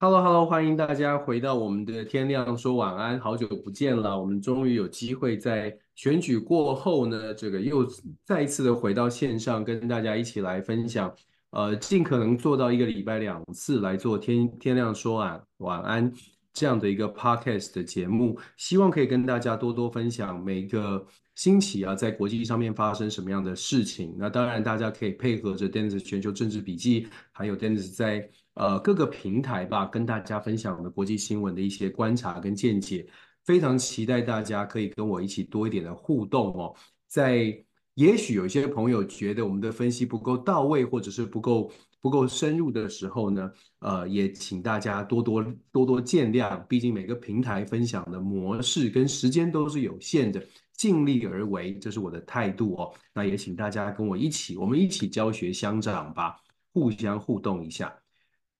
Hello，Hello，欢迎大家回到我们的天亮说晚安，好久不见了。我们终于有机会在选举过后呢，这个又再一次的回到线上，跟大家一起来分享。呃，尽可能做到一个礼拜两次来做天天亮说晚晚安这样的一个 podcast 的节目，希望可以跟大家多多分享每个星期啊，在国际上面发生什么样的事情。那当然，大家可以配合着 Dennis 全球政治笔记，还有 Dennis 在。呃，各个平台吧，跟大家分享的国际新闻的一些观察跟见解，非常期待大家可以跟我一起多一点的互动哦。在也许有些朋友觉得我们的分析不够到位，或者是不够不够深入的时候呢，呃，也请大家多多多多见谅。毕竟每个平台分享的模式跟时间都是有限的，尽力而为，这是我的态度哦。那也请大家跟我一起，我们一起教学相长吧，互相互动一下。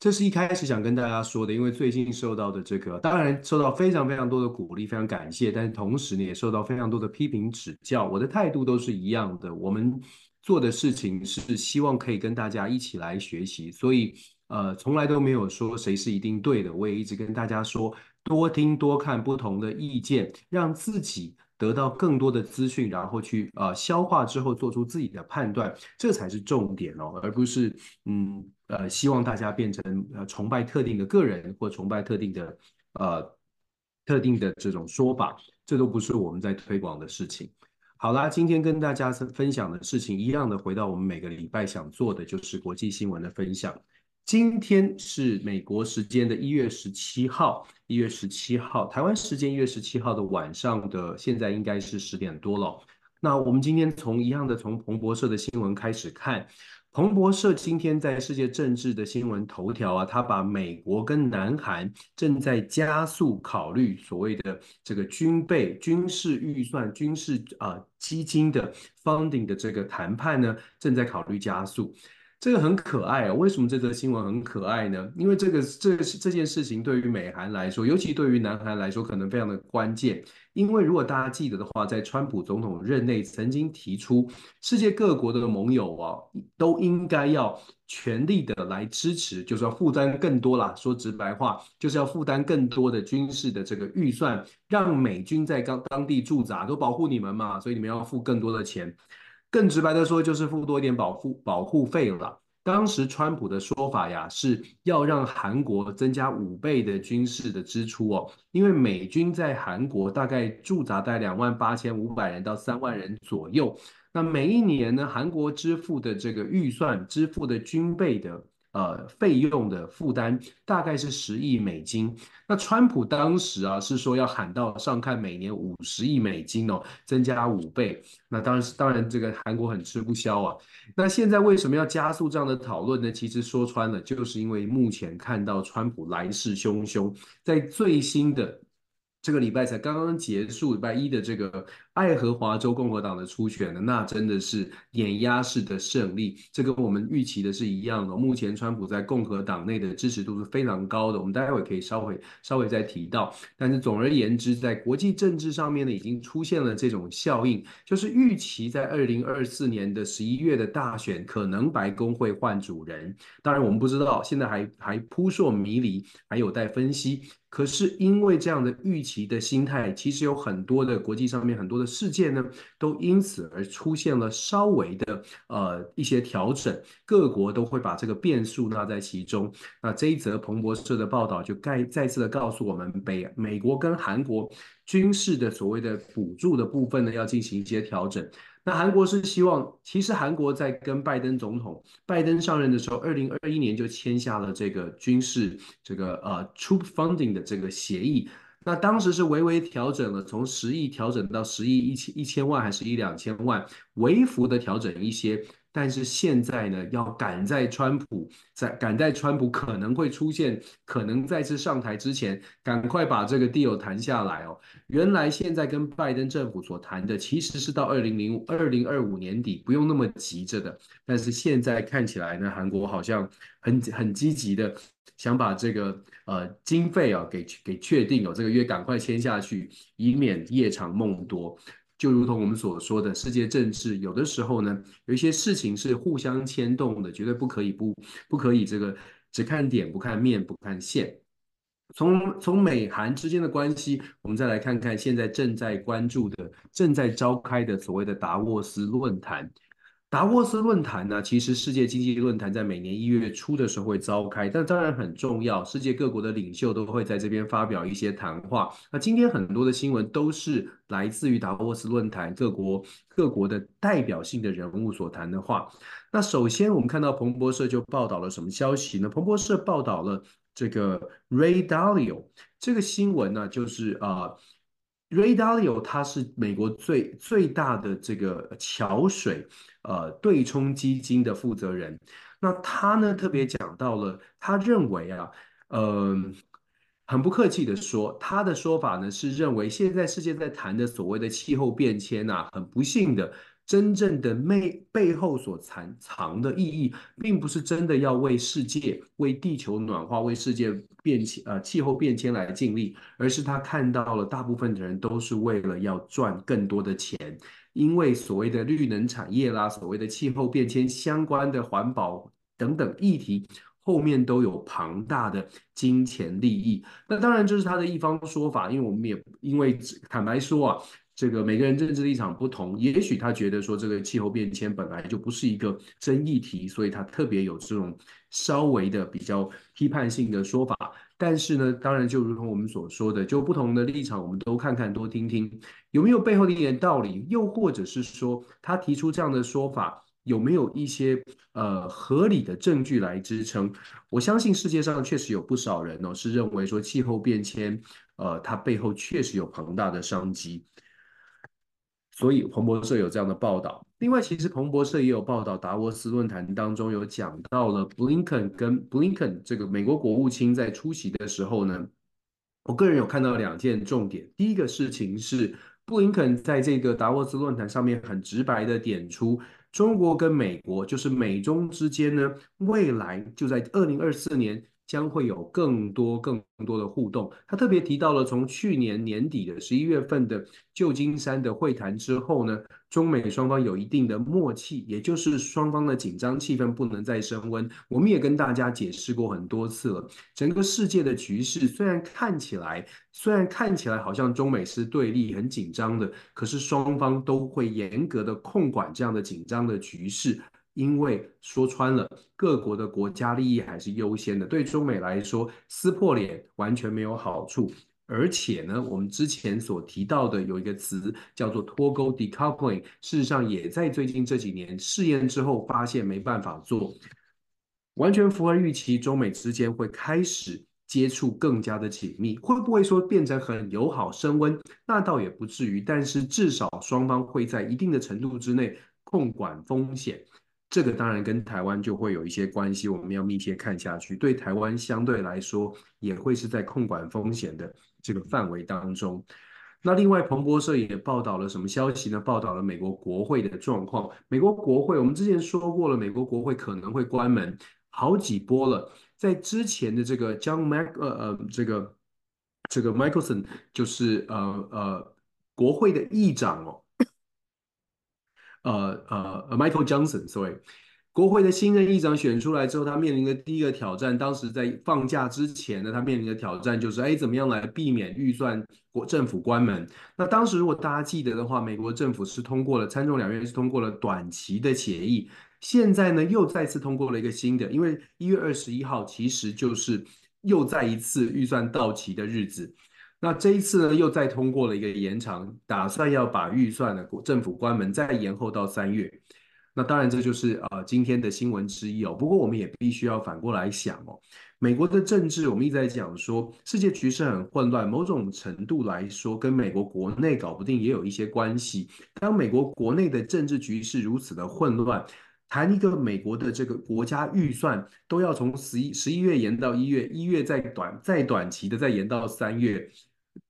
这是一开始想跟大家说的，因为最近受到的这个，当然受到非常非常多的鼓励，非常感谢，但是同时呢，也受到非常多的批评指教。我的态度都是一样的，我们做的事情是希望可以跟大家一起来学习，所以呃，从来都没有说谁是一定对的。我也一直跟大家说，多听多看不同的意见，让自己得到更多的资讯，然后去呃消化之后做出自己的判断，这才是重点哦，而不是嗯。呃，希望大家变成呃崇拜特定的个人或崇拜特定的呃特定的这种说法，这都不是我们在推广的事情。好啦，今天跟大家分享的事情一样的，回到我们每个礼拜想做的就是国际新闻的分享。今天是美国时间的一月十七号，一月十七号，台湾时间一月十七号的晚上的现在应该是十点多了。那我们今天从一样的从彭博社的新闻开始看。彭博社今天在世界政治的新闻头条啊，他把美国跟南韩正在加速考虑所谓的这个军备、军事预算、军事啊基金的 funding 的这个谈判呢，正在考虑加速。这个很可爱啊！为什么这则新闻很可爱呢？因为这个这个这件事情对于美韩来说，尤其对于南韩来说，可能非常的关键。因为如果大家记得的话，在川普总统任内曾经提出，世界各国的盟友啊，都应该要全力的来支持，就是要负担更多啦。说直白话，就是要负担更多的军事的这个预算，让美军在当当地驻扎，都保护你们嘛，所以你们要付更多的钱。更直白的说，就是付多一点保护保护费了。当时川普的说法呀，是要让韩国增加五倍的军事的支出哦，因为美军在韩国大概驻扎在两万八千五百人到三万人左右。那每一年呢，韩国支付的这个预算，支付的军备的。呃，费用的负担大概是十亿美金。那川普当时啊是说要喊到上看每年五十亿美金哦，增加五倍。那当然当然，这个韩国很吃不消啊。那现在为什么要加速这样的讨论呢？其实说穿了，就是因为目前看到川普来势汹汹，在最新的。这个礼拜才刚刚结束，礼拜一的这个爱荷华州共和党的初选呢，那真的是碾压式的胜利，这跟我们预期的是一样的。目前川普在共和党内的支持度是非常高的，我们待会可以稍微稍微再提到。但是总而言之，在国际政治上面呢，已经出现了这种效应，就是预期在二零二四年的十一月的大选，可能白宫会换主人。当然我们不知道，现在还还扑朔迷离，还有待分析。可是因为这样的预期的心态，其实有很多的国际上面很多的事件呢，都因此而出现了稍微的呃一些调整，各国都会把这个变数纳在其中。那这一则彭博社的报道就再再次的告诉我们，北美国跟韩国军事的所谓的补助的部分呢，要进行一些调整。那韩国是希望，其实韩国在跟拜登总统，拜登上任的时候，二零二一年就签下了这个军事这个呃 troop funding 的这个协议。那当时是微微调整了，从十亿调整到十亿一千一千万，还是一两千万，微幅的调整一些。但是现在呢，要赶在川普在赶在川普可能会出现、可能再次上台之前，赶快把这个 deal 谈下来哦。原来现在跟拜登政府所谈的其实是到二零零二零二五年底，不用那么急着的。但是现在看起来呢，韩国好像很很积极的想把这个呃经费啊给给确定哦，这个约赶快签下去，以免夜长梦多。就如同我们所说的，世界政治有的时候呢，有一些事情是互相牵动的，绝对不可以不不可以这个只看点不看面不看线。从从美韩之间的关系，我们再来看看现在正在关注的、正在召开的所谓的达沃斯论坛。达沃斯论坛呢，其实世界经济论坛在每年一月初的时候会召开，但当然很重要，世界各国的领袖都会在这边发表一些谈话。那今天很多的新闻都是来自于达沃斯论坛各国各国的代表性的人物所谈的话。那首先我们看到彭博社就报道了什么消息呢？彭博社报道了这个 Ray Dalio 这个新闻呢，就是啊。呃 Ray Dalio 他是美国最最大的这个桥水呃对冲基金的负责人。那他呢特别讲到了，他认为啊，呃，很不客气的说，他的说法呢是认为现在世界在谈的所谓的气候变迁啊，很不幸的。真正的背背后所藏藏的意义，并不是真的要为世界、为地球暖化、为世界变迁呃气候变迁来尽力，而是他看到了大部分的人都是为了要赚更多的钱，因为所谓的绿能产业啦，所谓的气候变迁相关的环保等等议题，后面都有庞大的金钱利益。那当然这是他的一方说法，因为我们也因为坦白说啊。这个每个人政治立场不同，也许他觉得说这个气候变迁本来就不是一个争议题，所以他特别有这种稍微的比较批判性的说法。但是呢，当然就如同我们所说的，就不同的立场，我们都看看多听听，有没有背后的一点道理，又或者是说他提出这样的说法有没有一些呃合理的证据来支撑？我相信世界上确实有不少人哦是认为说气候变迁呃它背后确实有庞大的商机。所以彭博社有这样的报道。另外，其实彭博社也有报道，达沃斯论坛当中有讲到了布林肯跟布林肯这个美国国务卿在出席的时候呢，我个人有看到两件重点。第一个事情是，布林肯在这个达沃斯论坛上面很直白的点出，中国跟美国就是美中之间呢，未来就在二零二四年。将会有更多更多的互动。他特别提到了从去年年底的十一月份的旧金山的会谈之后呢，中美双方有一定的默契，也就是双方的紧张气氛不能再升温。我们也跟大家解释过很多次了，整个世界的局势虽然看起来虽然看起来好像中美是对立很紧张的，可是双方都会严格的控管这样的紧张的局势。因为说穿了，各国的国家利益还是优先的。对中美来说，撕破脸完全没有好处。而且呢，我们之前所提到的有一个词叫做脱钩 （decoupling），事实上也在最近这几年试验之后发现没办法做，完全符合预期。中美之间会开始接触更加的紧密，会不会说变成很友好升温？那倒也不至于，但是至少双方会在一定的程度之内控管风险。这个当然跟台湾就会有一些关系，我们要密切看下去。对台湾相对来说，也会是在控管风险的这个范围当中。那另外，彭博社也报道了什么消息呢？报道了美国国会的状况。美国国会，我们之前说过了，美国国会可能会关门好几波了。在之前的这个 John Mac 呃呃这个这个 Michelson 就是呃呃国会的议长哦。呃呃，Michael Johnson，sorry，国会的新任议长选出来之后，他面临的第一个挑战，当时在放假之前呢，他面临的挑战就是，哎，怎么样来避免预算国政府关门？那当时如果大家记得的话，美国政府是通过了参众两院是通过了短期的协议，现在呢又再次通过了一个新的，因为一月二十一号其实就是又再一次预算到期的日子。那这一次呢，又再通过了一个延长，打算要把预算的政府关门再延后到三月。那当然这就是呃今天的新闻之一哦。不过我们也必须要反过来想哦，美国的政治我们一直在讲说世界局势很混乱，某种程度来说跟美国国内搞不定也有一些关系。当美国国内的政治局势如此的混乱，谈一个美国的这个国家预算都要从十一十一月延到一月，一月再短再短期的再延到三月，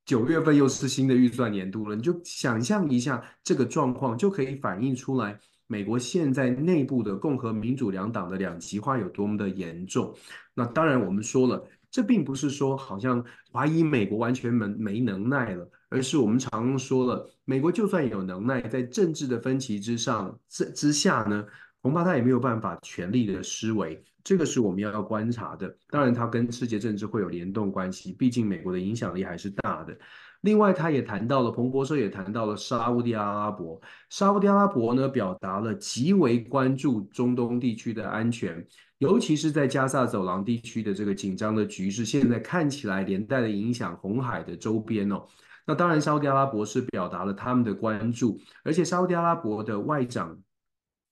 九月份又是新的预算年度了。你就想象一下这个状况，就可以反映出来美国现在内部的共和民主两党的两极化有多么的严重。那当然，我们说了。这并不是说好像怀疑美国完全没没能耐了，而是我们常说了，美国就算有能耐，在政治的分歧之上之之下呢，恐怕他也没有办法全力的施为。这个是我们要要观察的。当然，它跟世界政治会有联动关系，毕竟美国的影响力还是大的。另外，他也谈到了，彭博社也谈到了沙乌地阿拉伯。沙乌地阿拉伯呢，表达了极为关注中东地区的安全。尤其是在加萨走廊地区的这个紧张的局势，现在看起来连带的影响红海的周边哦。那当然，沙乌地阿拉伯是表达了他们的关注，而且沙乌地阿拉伯的外长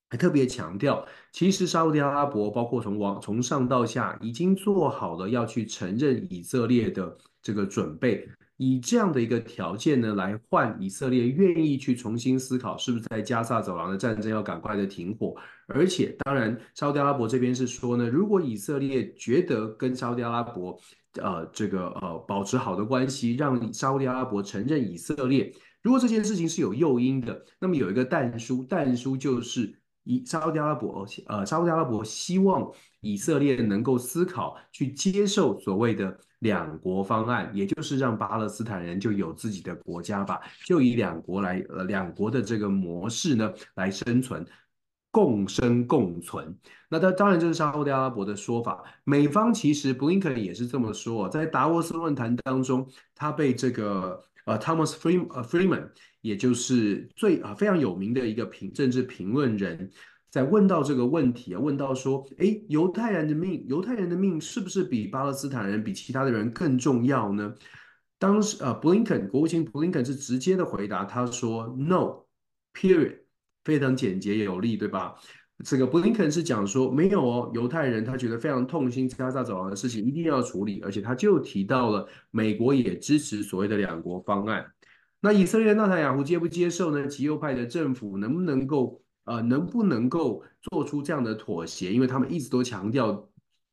还特别强调，其实沙乌地阿拉伯包括从往从上到下已经做好了要去承认以色列的这个准备。以这样的一个条件呢，来换以色列愿意去重新思考，是不是在加萨走廊的战争要赶快的停火。而且，当然，沙乌地阿拉伯这边是说呢，如果以色列觉得跟沙乌地阿拉伯，呃，这个呃保持好的关系，让沙乌地阿拉伯承认以色列，如果这件事情是有诱因的，那么有一个但书，但书就是。以沙乌地阿拉伯，呃，沙乌地阿拉伯希望以色列能够思考去接受所谓的两国方案，也就是让巴勒斯坦人就有自己的国家吧，就以两国来，呃，两国的这个模式呢来生存，共生共存。那他当然这是沙乌地阿拉伯的说法，美方其实布林肯也是这么说，在达沃斯论坛当中，他被这个呃 Thomas Friedman 呃 Friedman 也就是最啊非常有名的一个评政治评论人，在问到这个问题啊，问到说，哎，犹太人的命，犹太人的命是不是比巴勒斯坦人比其他的人更重要呢？当时呃，布林肯国务卿布林肯是直接的回答，他说，No，period，非常简洁有力，对吧？这个布林肯是讲说没有哦，犹太人他觉得非常痛心加沙走廊的事情一定要处理，而且他就提到了美国也支持所谓的两国方案。那以色列纳坦雅胡接不接受呢？极右派的政府能不能够呃能不能够做出这样的妥协？因为他们一直都强调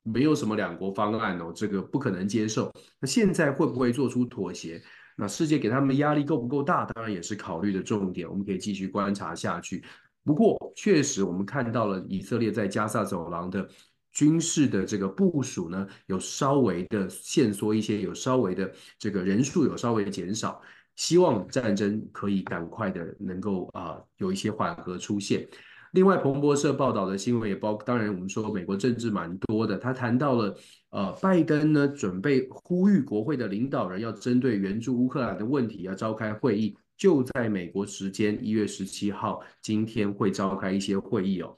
没有什么两国方案哦，这个不可能接受。那现在会不会做出妥协？那世界给他们的压力够不够大？当然也是考虑的重点，我们可以继续观察下去。不过确实我们看到了以色列在加萨走廊的军事的这个部署呢，有稍微的限缩一些，有稍微的这个人数有稍微减少。希望战争可以赶快的能够啊、有一些缓和出现。另外，彭博社报道的新闻也包，当然我们说美国政治蛮多的。他谈到了呃，拜登呢准备呼吁国会的领导人要针对援助乌克兰的问题要召开会议，就在美国时间一月十七号，今天会召开一些会议哦。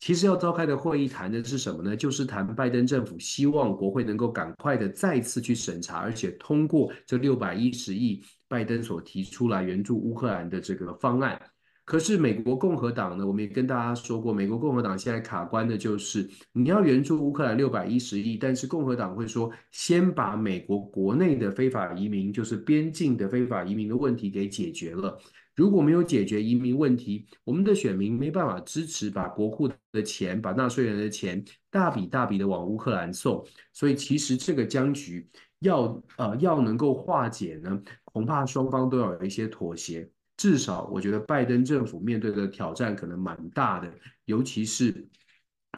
其实要召开的会议谈的是什么呢？就是谈拜登政府希望国会能够赶快的再次去审查，而且通过这六百一十亿拜登所提出来援助乌克兰的这个方案。可是美国共和党呢，我们也跟大家说过，美国共和党现在卡关的就是你要援助乌克兰六百一十亿，但是共和党会说先把美国国内的非法移民，就是边境的非法移民的问题给解决了。如果没有解决移民问题，我们的选民没办法支持把国库的钱、把纳税人的钱大笔大笔的往乌克兰送，所以其实这个僵局要呃要能够化解呢，恐怕双方都要有一些妥协。至少我觉得拜登政府面对的挑战可能蛮大的，尤其是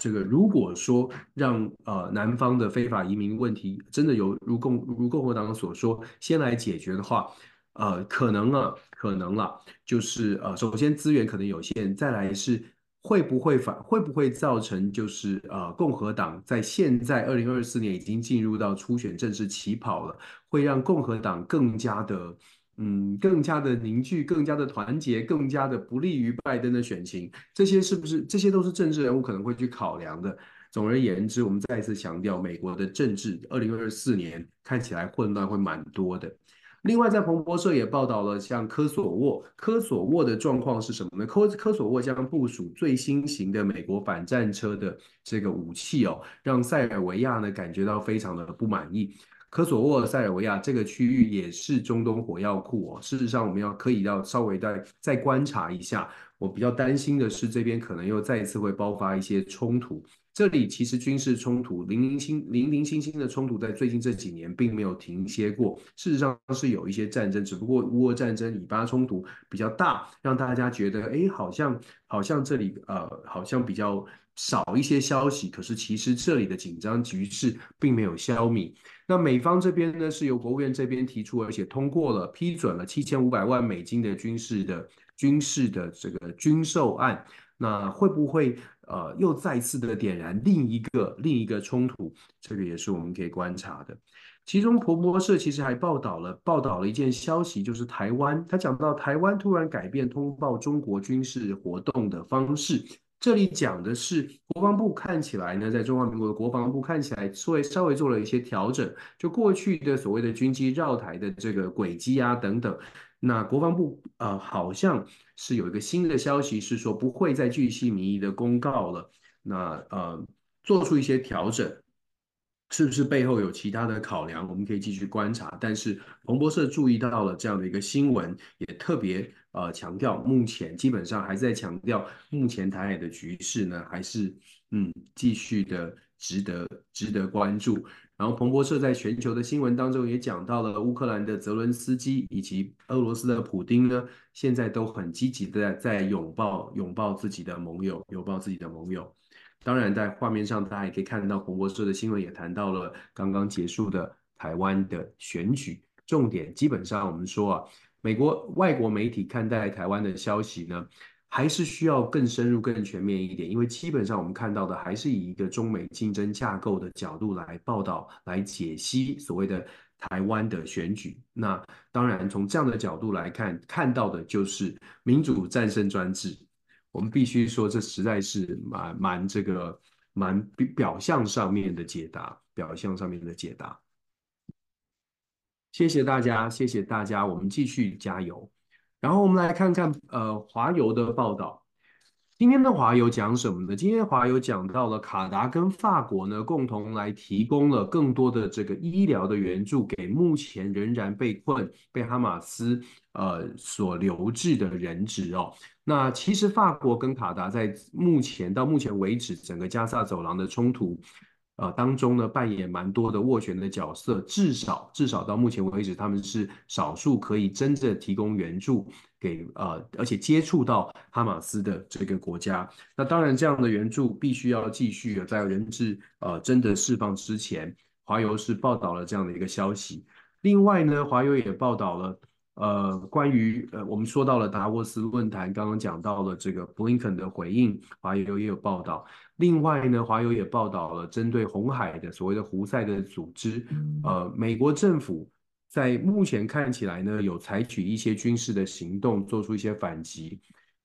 这个如果说让呃南方的非法移民问题真的有如共如共和党所说先来解决的话。呃，可能啊，可能了，就是呃，首先资源可能有限，再来是会不会反会不会造成就是呃，共和党在现在二零二四年已经进入到初选正式起跑了，会让共和党更加的嗯，更加的凝聚，更加的团结，更加的不利于拜登的选情，这些是不是这些都是政治人物可能会去考量的？总而言之，我们再一次强调，美国的政治二零二四年看起来混乱会蛮多的。另外，在彭博社也报道了，像科索沃，科索沃的状况是什么呢？科科索沃将部署最新型的美国反战车的这个武器哦，让塞尔维亚呢感觉到非常的不满意。科索沃、塞尔维亚这个区域也是中东火药库哦。事实上，我们要可以要稍微再再观察一下。我比较担心的是，这边可能又再一次会爆发一些冲突。这里其实军事冲突零零星零零星星的冲突，在最近这几年并没有停歇过。事实上是有一些战争，只不过乌俄战争以巴冲突比较大，让大家觉得，哎，好像好像这里呃，好像比较少一些消息。可是其实这里的紧张局势并没有消弭。那美方这边呢，是由国务院这边提出，而且通过了批准了七千五百万美金的军事的军事的这个军售案。那会不会呃又再次的点燃另一个另一个冲突？这个也是我们可以观察的。其中彭博社其实还报道了报道了一件消息，就是台湾，他讲到台湾突然改变通报中国军事活动的方式。这里讲的是国防部看起来呢，在中华民国的国防部看起来稍微稍微做了一些调整，就过去的所谓的军机绕台的这个轨迹啊等等。那国防部呃好像是有一个新的消息，是说不会再巨细靡遗的公告了。那呃做出一些调整，是不是背后有其他的考量？我们可以继续观察。但是彭博社注意到了这样的一个新闻，也特别呃强调，目前基本上还在强调，目前台海的局势呢，还是嗯继续的值得值得关注。然后，彭博社在全球的新闻当中也讲到了乌克兰的泽伦斯基以及俄罗斯的普丁呢，现在都很积极的在拥抱拥抱自己的盟友，拥抱自己的盟友。当然，在画面上大家也可以看到，彭博社的新闻也谈到了刚刚结束的台湾的选举。重点基本上我们说啊，美国外国媒体看待台湾的消息呢，还是需要更深入、更全面一点，因为基本上我们看到的还是以一个中美竞争架构的角度来报道、来解析所谓的台湾的选举。那当然，从这样的角度来看，看到的就是民主战胜专制。我们必须说，这实在是蛮蛮这个蛮表象上面的解答，表象上面的解答。谢谢大家，谢谢大家，我们继续加油。然后我们来看看，呃，华邮的报道。今天的华邮讲什么呢？今天华邮讲到了卡达跟法国呢，共同来提供了更多的这个医疗的援助给目前仍然被困、被哈马斯呃所留置的人质哦。那其实法国跟卡达在目前到目前为止，整个加萨走廊的冲突。呃，当中呢，扮演蛮多的斡旋的角色，至少至少到目前为止，他们是少数可以真正提供援助给呃，而且接触到哈马斯的这个国家。那当然，这样的援助必须要继续在人质呃真的释放之前。华邮是报道了这样的一个消息。另外呢，华邮也报道了。呃，关于呃，我们说到了达沃斯论坛，刚刚讲到了这个布林肯的回应，华友也有报道。另外呢，华友也报道了针对红海的所谓的胡塞的组织，呃，美国政府在目前看起来呢，有采取一些军事的行动，做出一些反击。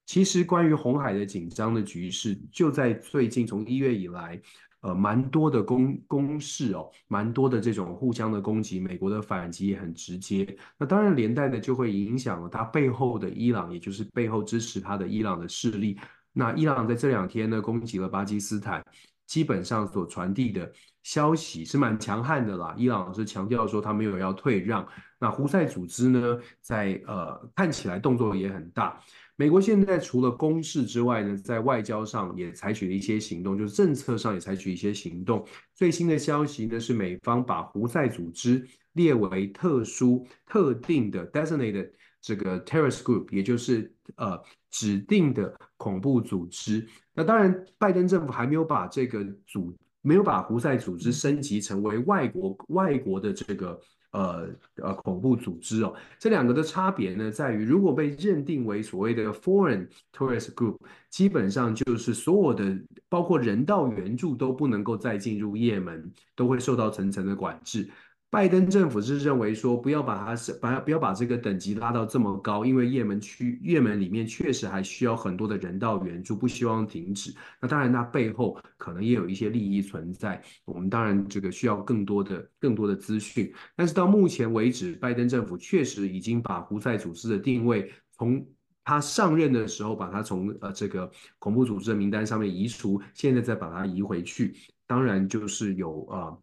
其实关于红海的紧张的局势，就在最近从一月以来。呃，蛮多的攻攻势哦，蛮多的这种互相的攻击，美国的反击也很直接。那当然连带的就会影响了他背后的伊朗，也就是背后支持他的伊朗的势力。那伊朗在这两天呢，攻击了巴基斯坦，基本上所传递的消息是蛮强悍的啦。伊朗是强调说他没有要退让。那胡塞组织呢，在呃看起来动作也很大。美国现在除了攻势之外呢，在外交上也采取了一些行动，就是政策上也采取一些行动。最新的消息呢是，美方把胡塞组织列为特殊、特定的 designated 这个 terrorist group，也就是呃指定的恐怖组织。那当然，拜登政府还没有把这个组没有把胡塞组织升级成为外国外国的这个。呃呃，恐怖组织哦，这两个的差别呢，在于如果被认定为所谓的 foreign tourist group，基本上就是所有的包括人道援助都不能够再进入也门，都会受到层层的管制。拜登政府是认为说，不要把它是把不要把这个等级拉到这么高，因为也门区也门里面确实还需要很多的人道援助，不希望停止。那当然，它背后可能也有一些利益存在。我们当然这个需要更多的更多的资讯。但是到目前为止，拜登政府确实已经把胡塞组织的定位，从他上任的时候把它从呃这个恐怖组织的名单上面移除，现在再把它移回去，当然就是有啊。呃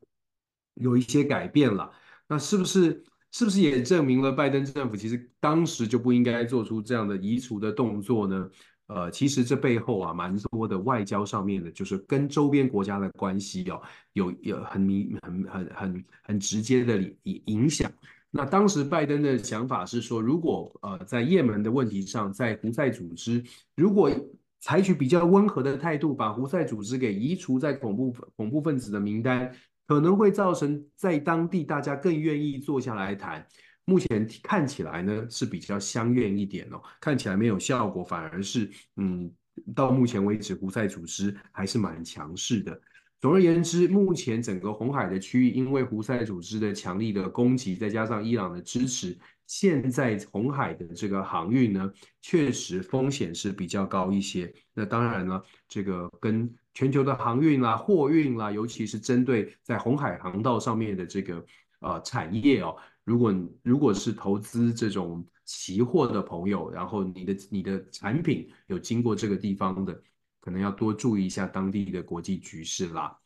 有一些改变了，那是不是是不是也证明了拜登政府其实当时就不应该做出这样的移除的动作呢？呃，其实这背后啊，蛮多的外交上面的，就是跟周边国家的关系哦，有有很明很很很很直接的影影响。那当时拜登的想法是说，如果呃在也门的问题上，在胡塞组织如果采取比较温和的态度，把胡塞组织给移除在恐怖恐怖分子的名单，可能会造成在当地大家更愿意坐下来谈。目前看起来呢是比较相愿一点哦，看起来没有效果，反而是嗯，到目前为止胡塞组织还是蛮强势的。总而言之，目前整个红海的区域因为胡塞组织的强力的攻击，再加上伊朗的支持，现在红海的这个航运呢，确实风险是比较高一些。那当然了，这个跟全球的航运啦、货运啦，尤其是针对在红海航道上面的这个呃产业哦。如果如果是投资这种期货的朋友，然后你的你的产品有经过这个地方的，可能要多注意一下当地的国际局势啦。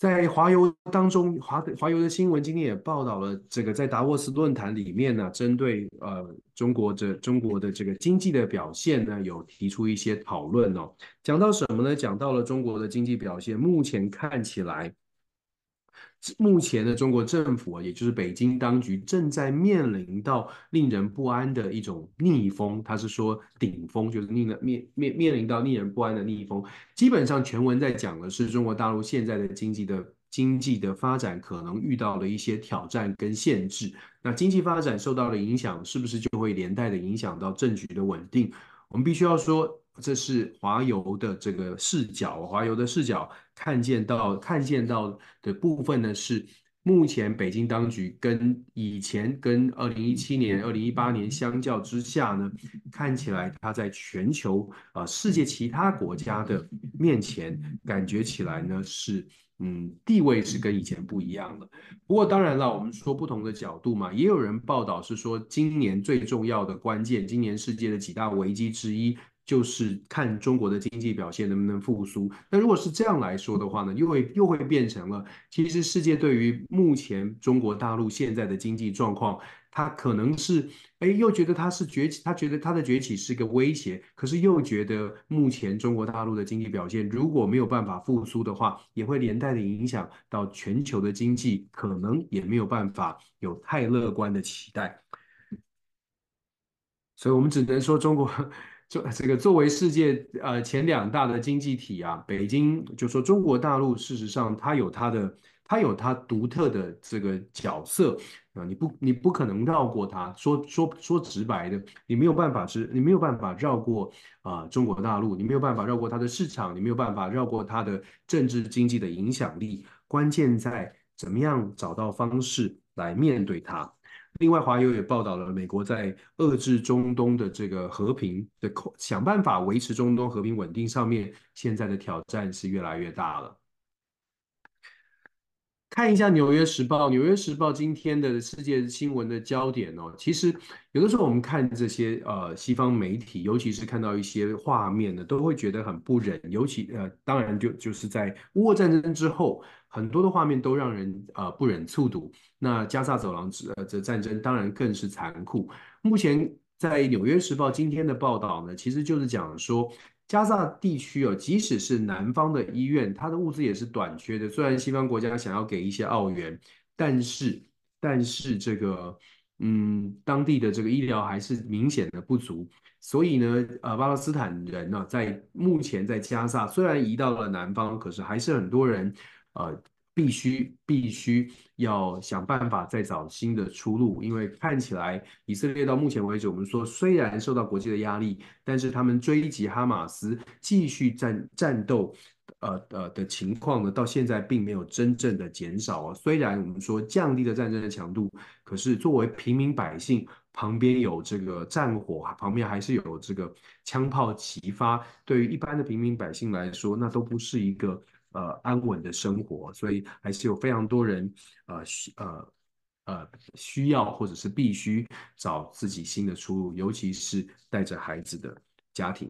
在华油当中，华华油的新闻今天也报道了，这个在达沃斯论坛里面呢，针对呃中国这中国的这个经济的表现呢，有提出一些讨论哦。讲到什么呢？讲到了中国的经济表现，目前看起来。目前的中国政府，也就是北京当局正在面临到令人不安的一种逆风。他是说顶风，就是令人面面面临到令人不安的逆风。基本上全文在讲的是中国大陆现在的经济的经济的发展可能遇到了一些挑战跟限制。那经济发展受到了影响，是不是就会连带的影响到政局的稳定？我们必须要说。这是华油的这个视角，华油的视角看见到看见到的部分呢，是目前北京当局跟以前跟二零一七年、二零一八年相较之下呢，看起来它在全球啊、呃、世界其他国家的面前，感觉起来呢是嗯地位是跟以前不一样的。不过当然了，我们说不同的角度嘛，也有人报道是说，今年最重要的关键，今年世界的几大危机之一。就是看中国的经济表现能不能复苏。那如果是这样来说的话呢，又会又会变成了，其实世界对于目前中国大陆现在的经济状况，他可能是哎，又觉得他是崛起，他觉得他的崛起是个威胁，可是又觉得目前中国大陆的经济表现如果没有办法复苏的话，也会连带的影响到全球的经济，可能也没有办法有太乐观的期待。所以我们只能说中国。就这个作为世界呃前两大的经济体啊，北京就说中国大陆事实上它有它的它有它独特的这个角色啊，你不你不可能绕过它。说说说直白的，你没有办法是，你没有办法绕过啊中国大陆，你没有办法绕过它的市场，你没有办法绕过它的政治经济的影响力。关键在怎么样找到方式来面对它。另外，华友也报道了美国在遏制中东的这个和平的，想办法维持中东和平稳定上面，现在的挑战是越来越大了。看一下《纽约时报》，《纽约时报》今天的世界新闻的焦点哦，其实有的时候我们看这些呃西方媒体，尤其是看到一些画面呢，都会觉得很不忍。尤其呃，当然就就是在乌俄战争之后，很多的画面都让人呃不忍卒睹。那加萨走廊这呃这战争当然更是残酷。目前在《纽约时报》今天的报道呢，其实就是讲说。加萨地区哦，即使是南方的医院，它的物资也是短缺的。虽然西方国家想要给一些澳元，但是但是这个嗯，当地的这个医疗还是明显的不足。所以呢，呃，巴勒斯坦人呢，在目前在加萨虽然移到了南方，可是还是很多人呃。必须必须要想办法再找新的出路，因为看起来以色列到目前为止，我们说虽然受到国际的压力，但是他们追击哈马斯继续战战斗，呃呃的情况呢，到现在并没有真正的减少啊。虽然我们说降低了战争的强度，可是作为平民百姓，旁边有这个战火，旁边还是有这个枪炮齐发，对于一般的平民百姓来说，那都不是一个。呃，安稳的生活，所以还是有非常多人，呃，需呃呃需要或者是必须找自己新的出路，尤其是带着孩子的家庭。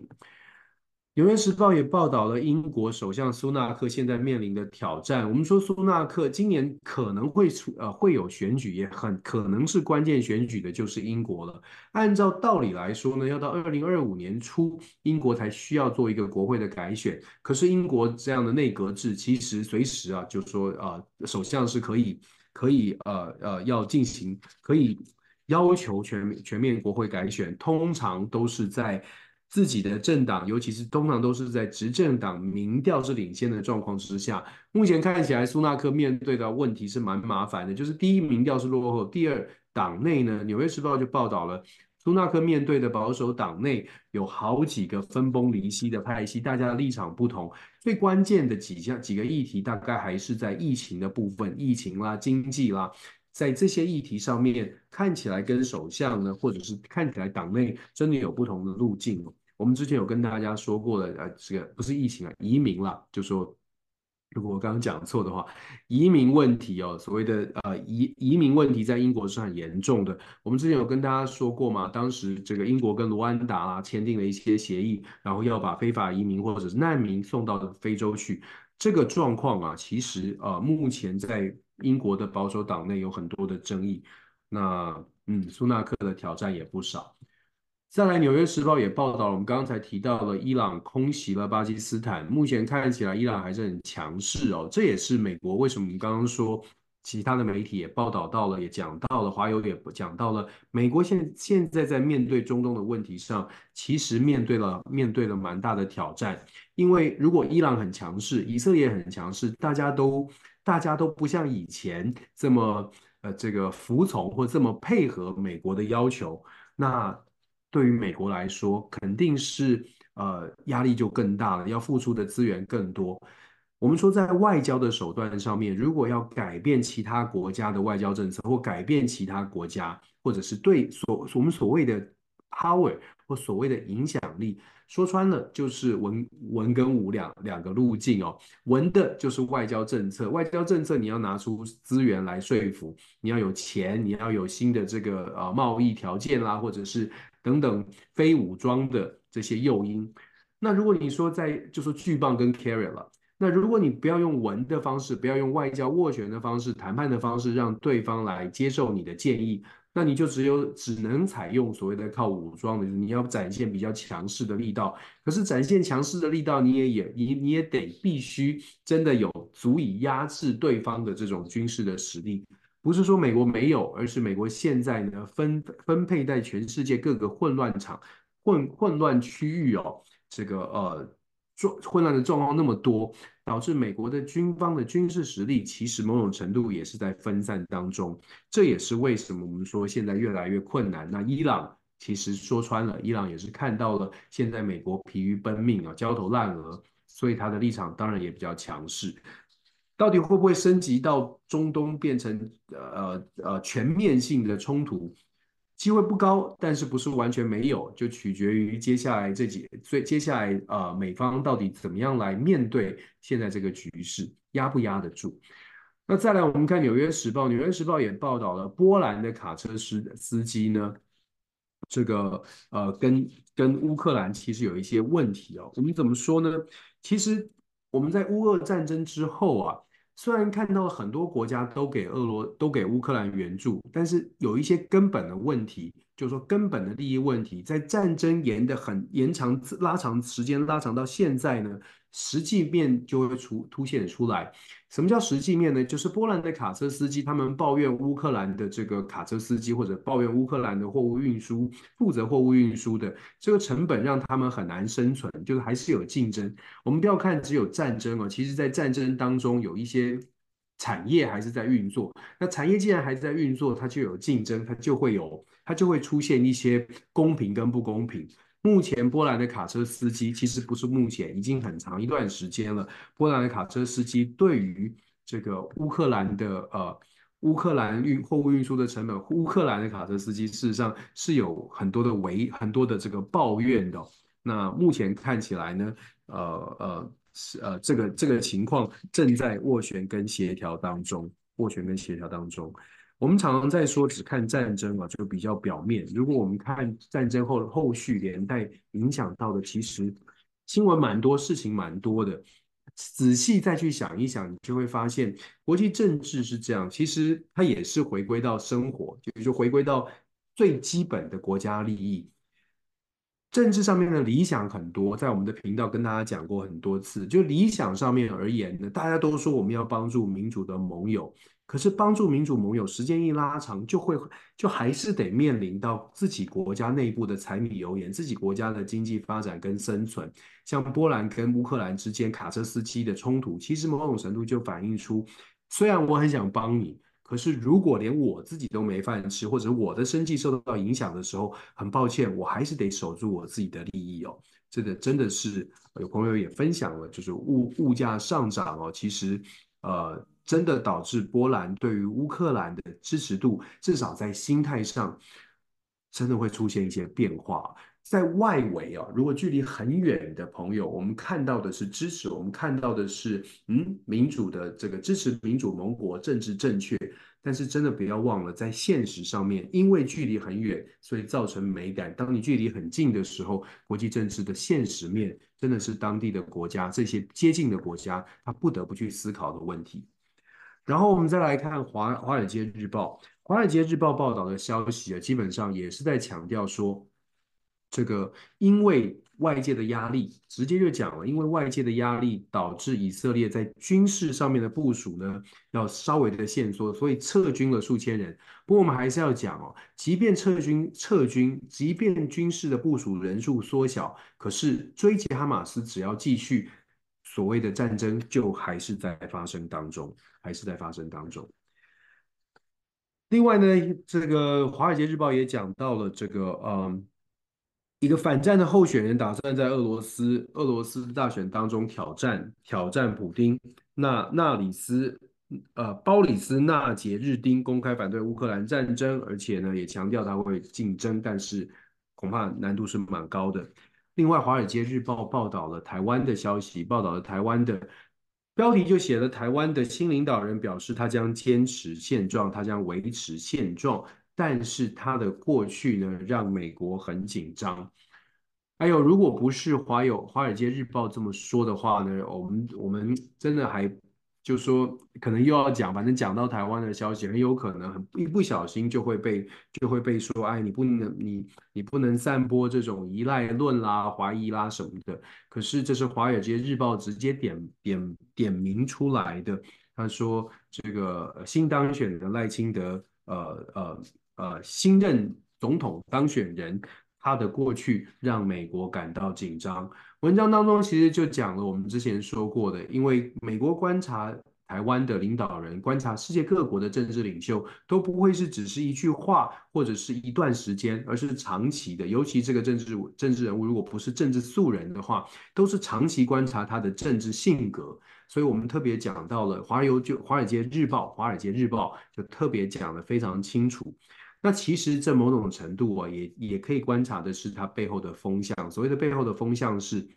纽约时报也报道了英国首相苏纳克现在面临的挑战。我们说苏纳克今年可能会出呃会有选举，也很可能是关键选举的就是英国了。按照道理来说呢，要到二零二五年初，英国才需要做一个国会的改选。可是英国这样的内阁制，其实随时啊，就是说啊，首相是可以可以呃呃要进行，可以要求全全面国会改选，通常都是在。自己的政党，尤其是通常都是在执政党民调是领先的状况之下，目前看起来苏纳克面对的问题是蛮麻烦的，就是第一民调是落后，第二党内呢，《纽约时报》就报道了苏纳克面对的保守党内有好几个分崩离析的派系，大家的立场不同，最关键的几项几个议题大概还是在疫情的部分，疫情啦、经济啦，在这些议题上面看起来跟首相呢，或者是看起来党内真的有不同的路径。我们之前有跟大家说过的，呃，这个不是疫情啊，移民啦，就说如果我刚刚讲错的话，移民问题哦，所谓的呃移移民问题在英国是很严重的。我们之前有跟大家说过嘛，当时这个英国跟卢安达啊签订了一些协议，然后要把非法移民或者是难民送到非洲去。这个状况啊，其实呃目前在英国的保守党内有很多的争议。那嗯，苏纳克的挑战也不少。再来，《纽约时报》也报道了，我们刚才提到了伊朗空袭了巴基斯坦，目前看起来伊朗还是很强势哦。这也是美国为什么我们刚刚说，其他的媒体也报道到了，也讲到了，华友也讲到了，美国现现在在面对中东的问题上，其实面对了面对了蛮大的挑战。因为如果伊朗很强势，以色列很强势，大家都大家都不像以前这么呃这个服从或这么配合美国的要求，那。对于美国来说，肯定是呃压力就更大了，要付出的资源更多。我们说，在外交的手段上面，如果要改变其他国家的外交政策，或改变其他国家，或者是对所我们所谓的 power 或所谓的影响力。说穿了就是文文跟武两两个路径哦，文的就是外交政策，外交政策你要拿出资源来说服，你要有钱，你要有新的这个呃贸易条件啦，或者是等等非武装的这些诱因。那如果你说在就是巨棒跟 carry 了，那如果你不要用文的方式，不要用外交斡旋的方式、谈判的方式，让对方来接受你的建议。那你就只有只能采用所谓的靠武装的，就是你要展现比较强势的力道。可是展现强势的力道，你也也你你也得必须真的有足以压制对方的这种军事的实力。不是说美国没有，而是美国现在呢分分配在全世界各个混乱场、混混乱区域哦，这个呃状。混乱的状况那么多，导致美国的军方的军事实力其实某种程度也是在分散当中。这也是为什么我们说现在越来越困难。那伊朗其实说穿了，伊朗也是看到了现在美国疲于奔命啊，焦头烂额，所以他的立场当然也比较强势。到底会不会升级到中东变成呃呃全面性的冲突？机会不高，但是不是完全没有，就取决于接下来这几，所以接下来呃，美方到底怎么样来面对现在这个局势，压不压得住？那再来，我们看《纽约时报》，《纽约时报》也报道了波兰的卡车司司机呢，这个呃，跟跟乌克兰其实有一些问题哦。我们怎么说呢？其实我们在乌俄战争之后啊。虽然看到很多国家都给俄罗都给乌克兰援助，但是有一些根本的问题，就是说根本的利益问题，在战争延的很延长拉长时间拉长到现在呢，实际面就会出凸显出来。什么叫实际面呢？就是波兰的卡车司机，他们抱怨乌克兰的这个卡车司机，或者抱怨乌克兰的货物运输负责货物运输的这个成本让他们很难生存，就是还是有竞争。我们不要看只有战争哦，其实在战争当中有一些产业还是在运作。那产业既然还是在运作，它就有竞争，它就会有它就会出现一些公平跟不公平。目前波兰的卡车司机其实不是目前，已经很长一段时间了。波兰的卡车司机对于这个乌克兰的呃乌克兰运货物运输的成本，乌克兰的卡车司机事实上是有很多的违很多的这个抱怨的。那目前看起来呢，呃呃呃这个这个情况正在斡旋跟协调当中，斡旋跟协调当中。我们常常在说，只看战争啊，就比较表面。如果我们看战争后后续连带影响到的，其实新闻蛮多，事情蛮多的。仔细再去想一想，你就会发现，国际政治是这样，其实它也是回归到生活，就是回归到最基本的国家利益。政治上面的理想很多，在我们的频道跟大家讲过很多次。就理想上面而言呢，大家都说我们要帮助民主的盟友。可是帮助民主盟友，时间一拉长，就会就还是得面临到自己国家内部的柴米油盐，自己国家的经济发展跟生存。像波兰跟乌克兰之间卡车司机的冲突，其实某种程度就反映出，虽然我很想帮你，可是如果连我自己都没饭吃，或者我的生计受到影响的时候，很抱歉，我还是得守住我自己的利益哦。这个真的是有朋友也分享了，就是物物价上涨哦，其实呃。真的导致波兰对于乌克兰的支持度，至少在心态上，真的会出现一些变化。在外围啊，如果距离很远的朋友，我们看到的是支持，我们看到的是嗯民主的这个支持民主盟国政治正确。但是真的不要忘了，在现实上面，因为距离很远，所以造成美感。当你距离很近的时候，国际政治的现实面，真的是当地的国家这些接近的国家，他不得不去思考的问题。然后我们再来看华《华尔街日报》，《华尔街日报》报道的消息啊，基本上也是在强调说，这个因为外界的压力，直接就讲了，因为外界的压力导致以色列在军事上面的部署呢，要稍微的限缩，所以撤军了数千人。不过我们还是要讲哦，即便撤军撤军，即便军事的部署人数缩小，可是追击哈马斯只要继续。所谓的战争就还是在发生当中，还是在发生当中。另外呢，这个《华尔街日报》也讲到了这个，嗯，一个反战的候选人打算在俄罗斯俄罗斯大选当中挑战挑战普丁。那纳里斯呃鲍里斯纳杰日丁公开反对乌克兰战争，而且呢也强调他会竞争，但是恐怕难度是蛮高的。另外，《华尔街日报》报道了台湾的消息，报道了台湾的标题就写了台湾的新领导人表示，他将坚持现状，他将维持现状，但是他的过去呢，让美国很紧张。还有，如果不是华有《华尔街日报》这么说的话呢，我们我们真的还。就说可能又要讲，反正讲到台湾的消息，很有可能很一不小心就会被就会被说，哎，你不能你你不能散播这种依赖论啦、怀疑啦什么的。可是这是华尔街日报直接点点点名出来的，他说这个新当选的赖清德，呃呃呃，新任总统当选人。他的过去让美国感到紧张。文章当中其实就讲了我们之前说过的，因为美国观察台湾的领导人，观察世界各国的政治领袖，都不会是只是一句话或者是一段时间，而是长期的。尤其这个政治政治人物如果不是政治素人的话，都是长期观察他的政治性格。所以我们特别讲到了华邮就《华尔街日报》，《华尔街日报》就特别讲得非常清楚。那其实这某种程度啊，也也可以观察的是它背后的风向。所谓的背后的风向是，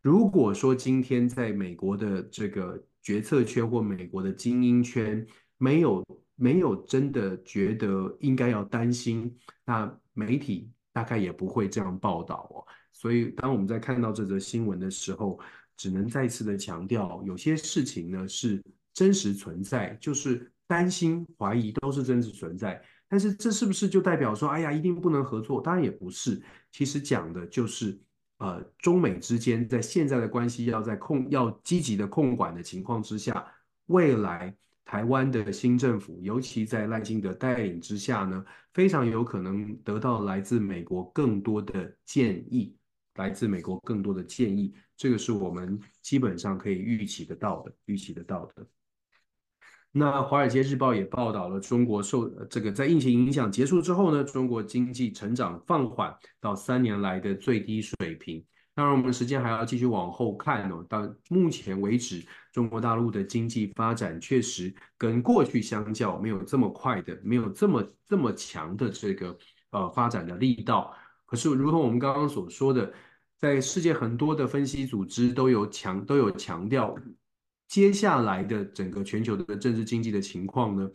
如果说今天在美国的这个决策圈或美国的精英圈没有没有真的觉得应该要担心，那媒体大概也不会这样报道哦。所以当我们在看到这则新闻的时候，只能再次的强调，有些事情呢是真实存在，就是担心怀疑都是真实存在。但是这是不是就代表说，哎呀，一定不能合作？当然也不是。其实讲的就是，呃，中美之间在现在的关系要在控要积极的控管的情况之下，未来台湾的新政府，尤其在赖清德带领之下呢，非常有可能得到来自美国更多的建议，来自美国更多的建议，这个是我们基本上可以预期得到的，预期得到的。那《华尔街日报》也报道了中国受这个在疫情影响结束之后呢，中国经济成长放缓到三年来的最低水平。当然，我们时间还要继续往后看哦。到目前为止，中国大陆的经济发展确实跟过去相较没有这么快的，没有这么这么强的这个呃发展的力道。可是，如同我们刚刚所说的，在世界很多的分析组织都有强都有强调。接下来的整个全球的政治经济的情况呢，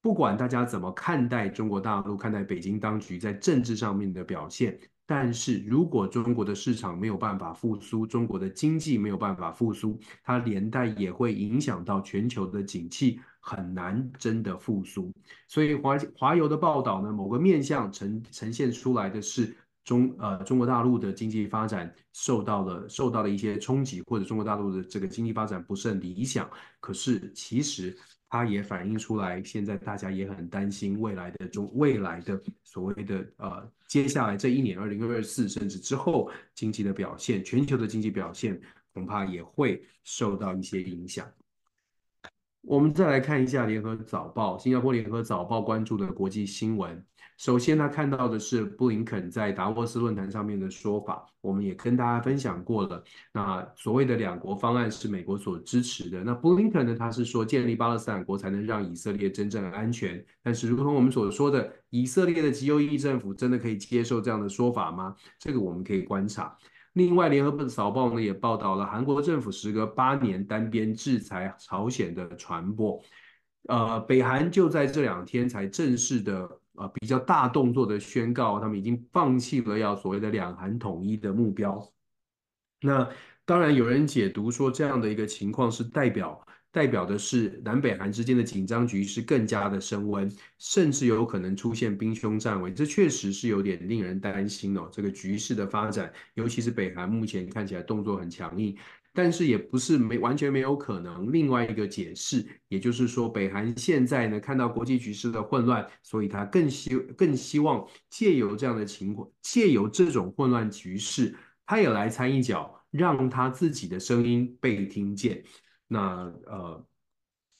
不管大家怎么看待中国大陆，看待北京当局在政治上面的表现，但是如果中国的市场没有办法复苏，中国的经济没有办法复苏，它连带也会影响到全球的景气，很难真的复苏。所以华华邮的报道呢，某个面向呈呈现出来的是中呃中国大陆的经济发展受到了受到了一些冲击，或者中国大陆的这个经济发展不是很理想。可是其实。它也反映出来，现在大家也很担心未来的中未来的所谓的呃，接下来这一年，二零二四甚至之后经济的表现，全球的经济表现恐怕也会受到一些影响。我们再来看一下《联合早报》，新加坡《联合早报》关注的国际新闻。首先，他看到的是布林肯在达沃斯论坛上面的说法，我们也跟大家分享过了。那所谓的两国方案是美国所支持的。那布林肯呢，他是说建立巴勒斯坦国才能让以色列真正安全。但是，如同我们所说的，以色列的极右翼政府真的可以接受这样的说法吗？这个我们可以观察。另外，《联合早报》呢也报道了韩国政府时隔八年单边制裁朝鲜的传播。呃，北韩就在这两天才正式的。啊，比较大动作的宣告，他们已经放弃了要所谓的两韩统一的目标。那当然有人解读说，这样的一个情况是代表代表的是南北韩之间的紧张局势更加的升温，甚至有可能出现兵凶战危。这确实是有点令人担心哦。这个局势的发展，尤其是北韩目前看起来动作很强硬。但是也不是没完全没有可能。另外一个解释，也就是说，北韩现在呢看到国际局势的混乱，所以他更希更希望借由这样的情况，借由这种混乱局势，他也来参一脚，让他自己的声音被听见。那呃。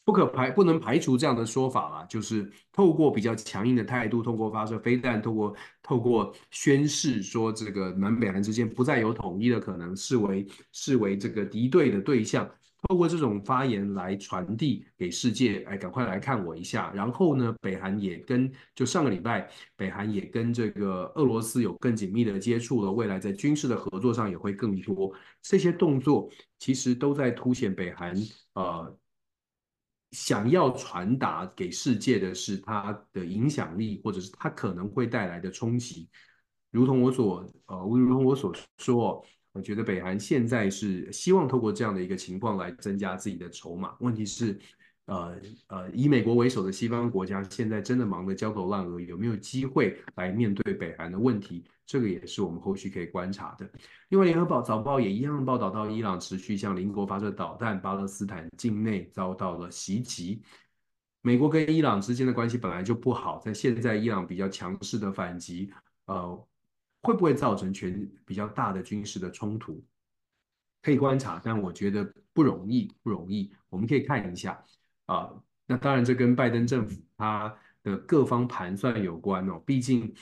不可排，不能排除这样的说法啦，就是透过比较强硬的态度，透过发射飞弹，透过透过宣示说这个南北韩之间不再有统一的可能，视为视为这个敌对的对象，透过这种发言来传递给世界，哎，赶快来看我一下。然后呢，北韩也跟就上个礼拜，北韩也跟这个俄罗斯有更紧密的接触了，未来在军事的合作上也会更多。这些动作其实都在凸显北韩呃。想要传达给世界的是它的影响力，或者是它可能会带来的冲击。如同我所呃，如同我所说，我觉得北韩现在是希望透过这样的一个情况来增加自己的筹码。问题是。呃呃，以美国为首的西方国家现在真的忙得焦头烂额，有没有机会来面对北韩的问题？这个也是我们后续可以观察的。另外，联合报早报也一样报道到，伊朗持续向邻国发射导弹，巴勒斯坦境内遭到了袭击。美国跟伊朗之间的关系本来就不好，在现在伊朗比较强势的反击，呃，会不会造成全比较大的军事的冲突？可以观察，但我觉得不容易，不容易。我们可以看一下。啊，那当然，这跟拜登政府他的各方盘算有关哦。毕竟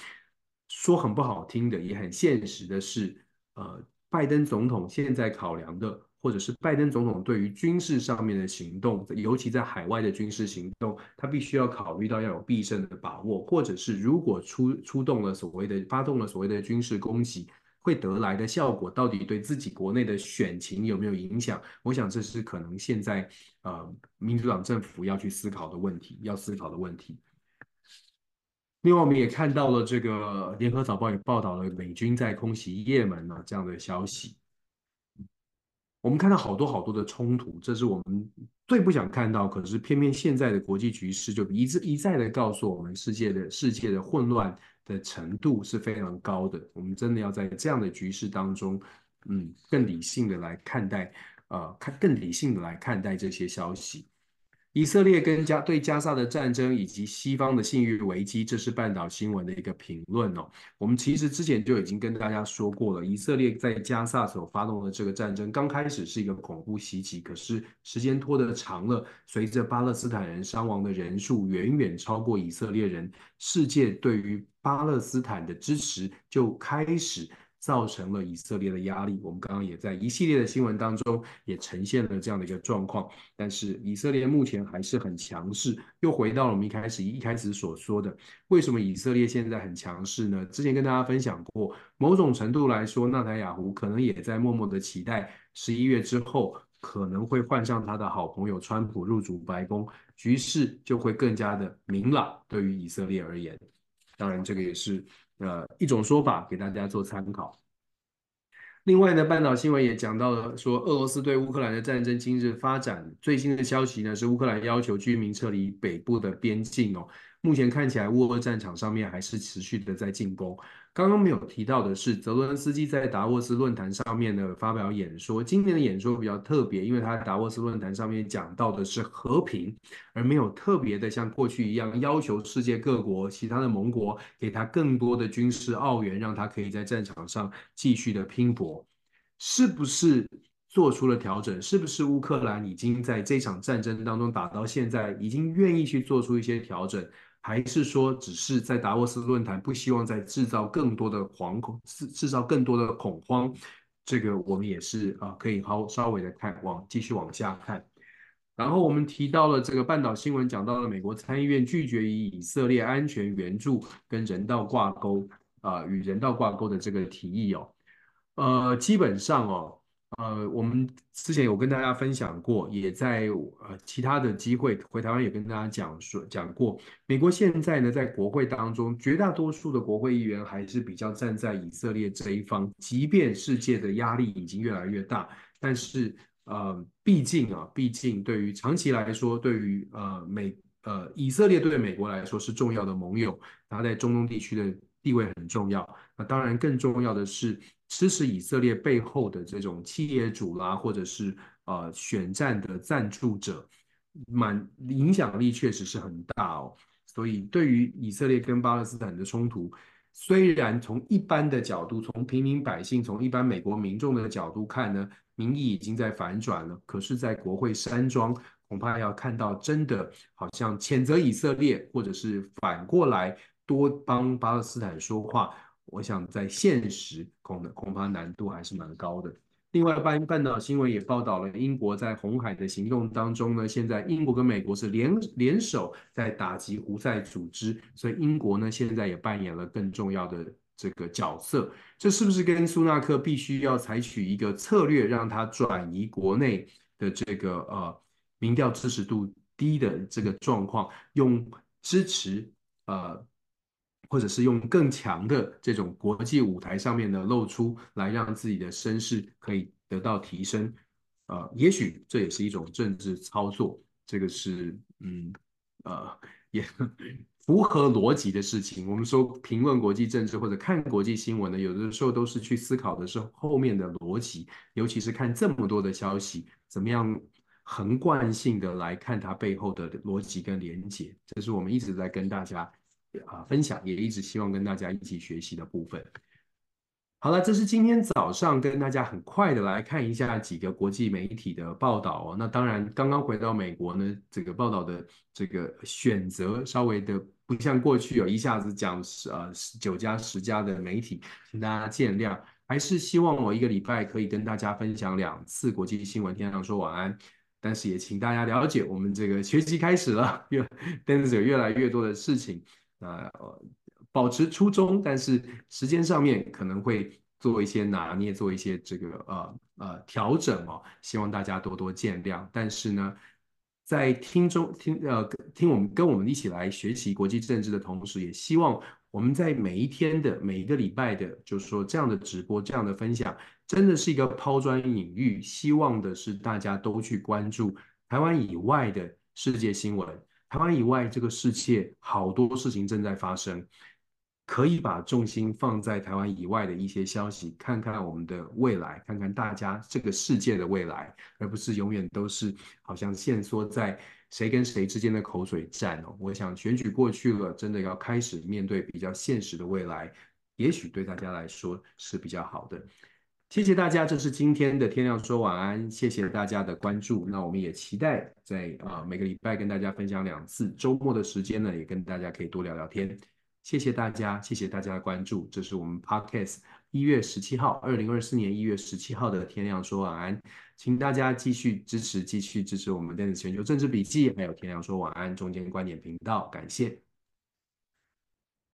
说很不好听的，也很现实的是，呃，拜登总统现在考量的，或者是拜登总统对于军事上面的行动，尤其在海外的军事行动，他必须要考虑到要有必胜的把握，或者是如果出出动了所谓的发动了所谓的军事攻击。会得来的效果到底对自己国内的选情有没有影响？我想这是可能现在呃民主党政府要去思考的问题，要思考的问题。另外，我们也看到了这个联合早报也报道了美军在空袭也门啊这样的消息。我们看到好多好多的冲突，这是我们最不想看到。可是偏偏现在的国际局势就一再一再的告诉我们，世界的世界的混乱的程度是非常高的。我们真的要在这样的局势当中，嗯，更理性的来看待，呃，看更理性的来看待这些消息。以色列跟加对加萨的战争以及西方的信誉危机，这是半岛新闻的一个评论哦。我们其实之前就已经跟大家说过了，以色列在加萨所发动的这个战争，刚开始是一个恐怖袭击，可是时间拖得长了，随着巴勒斯坦人伤亡的人数远远超过以色列人，世界对于巴勒斯坦的支持就开始。造成了以色列的压力。我们刚刚也在一系列的新闻当中也呈现了这样的一个状况。但是以色列目前还是很强势。又回到了我们一开始一开始所说的，为什么以色列现在很强势呢？之前跟大家分享过，某种程度来说，纳坦雅胡可能也在默默的期待十一月之后可能会换上他的好朋友川普入主白宫，局势就会更加的明朗。对于以色列而言，当然这个也是呃一种说法给大家做参考。另外呢，半岛新闻也讲到了，说俄罗斯对乌克兰的战争今日发展，最新的消息呢是乌克兰要求居民撤离北部的边境哦。目前看起来，乌俄战场上面还是持续的在进攻。刚刚没有提到的是，泽伦斯基在达沃斯论坛上面呢发表演说。今年的演说比较特别，因为他在达沃斯论坛上面讲到的是和平，而没有特别的像过去一样要求世界各国、其他的盟国给他更多的军事澳援，让他可以在战场上继续的拼搏。是不是做出了调整？是不是乌克兰已经在这场战争当中打到现在，已经愿意去做出一些调整？还是说，只是在达沃斯论坛不希望再制造更多的惶恐，制制造更多的恐慌？这个我们也是啊，可以好稍微的看往继续往下看。然后我们提到了这个半岛新闻，讲到了美国参议院拒绝以以色列安全援助跟人道挂钩啊，与人道挂钩的这个提议哦，呃，基本上哦。呃，我们之前有跟大家分享过，也在呃其他的机会回台湾也跟大家讲说讲过，美国现在呢在国会当中，绝大多数的国会议员还是比较站在以色列这一方，即便世界的压力已经越来越大，但是呃，毕竟啊，毕竟对于长期来说，对于呃美呃以色列对美国来说是重要的盟友，他在中东地区的地位很重要。那当然更重要的是。支持以色列背后的这种企业主啦，或者是呃选战的赞助者，蛮影响力确实是很大哦。所以对于以色列跟巴勒斯坦的冲突，虽然从一般的角度，从平民百姓，从一般美国民众的角度看呢，民意已经在反转了。可是，在国会山庄，恐怕要看到真的好像谴责以色列，或者是反过来多帮巴勒斯坦说话。我想在现实恐恐怕难度还是蛮高的。另外，半半岛新闻也报道了英国在红海的行动当中呢，现在英国跟美国是联联手在打击胡塞组织，所以英国呢现在也扮演了更重要的这个角色。这是不是跟苏纳克必须要采取一个策略，让他转移国内的这个呃民调支持度低的这个状况，用支持呃。或者是用更强的这种国际舞台上面的露出，来让自己的声势可以得到提升，呃，也许这也是一种政治操作，这个是嗯呃也符合逻辑的事情。我们说评论国际政治或者看国际新闻呢，有的时候都是去思考的是后面的逻辑，尤其是看这么多的消息，怎么样横贯性的来看它背后的逻辑跟连结，这是我们一直在跟大家。啊，分享也一直希望跟大家一起学习的部分。好了，这是今天早上跟大家很快的来看一下几个国际媒体的报道哦。那当然，刚刚回到美国呢，这个报道的这个选择稍微的不像过去有一下子讲十呃九家十家的媒体，请大家见谅。还是希望我一个礼拜可以跟大家分享两次国际新闻，天亮说晚安。但是也请大家了解，我们这个学习开始了，越但是有越来越多的事情。呃，保持初衷，但是时间上面可能会做一些拿捏，做一些这个呃呃调整哦，希望大家多多见谅。但是呢，在听中听呃听我们跟我们一起来学习国际政治的同时，也希望我们在每一天的每一个礼拜的，就是说这样的直播、这样的分享，真的是一个抛砖引玉，希望的是大家都去关注台湾以外的世界新闻。台湾以外，这个世界好多事情正在发生，可以把重心放在台湾以外的一些消息，看看我们的未来，看看大家这个世界的未来，而不是永远都是好像限缩在谁跟谁之间的口水战哦。我想选举过去了，真的要开始面对比较现实的未来，也许对大家来说是比较好的。谢谢大家，这是今天的天亮说晚安，谢谢大家的关注。那我们也期待在啊、每个礼拜跟大家分享两次，周末的时间呢也跟大家可以多聊聊天。谢谢大家，谢谢大家的关注。这是我们 Podcast 一月十七号，二零二四年一月十七号的天亮说晚安，请大家继续支持，继续支持我们电子全球政治笔记，还有天亮说晚安中间观点频道，感谢。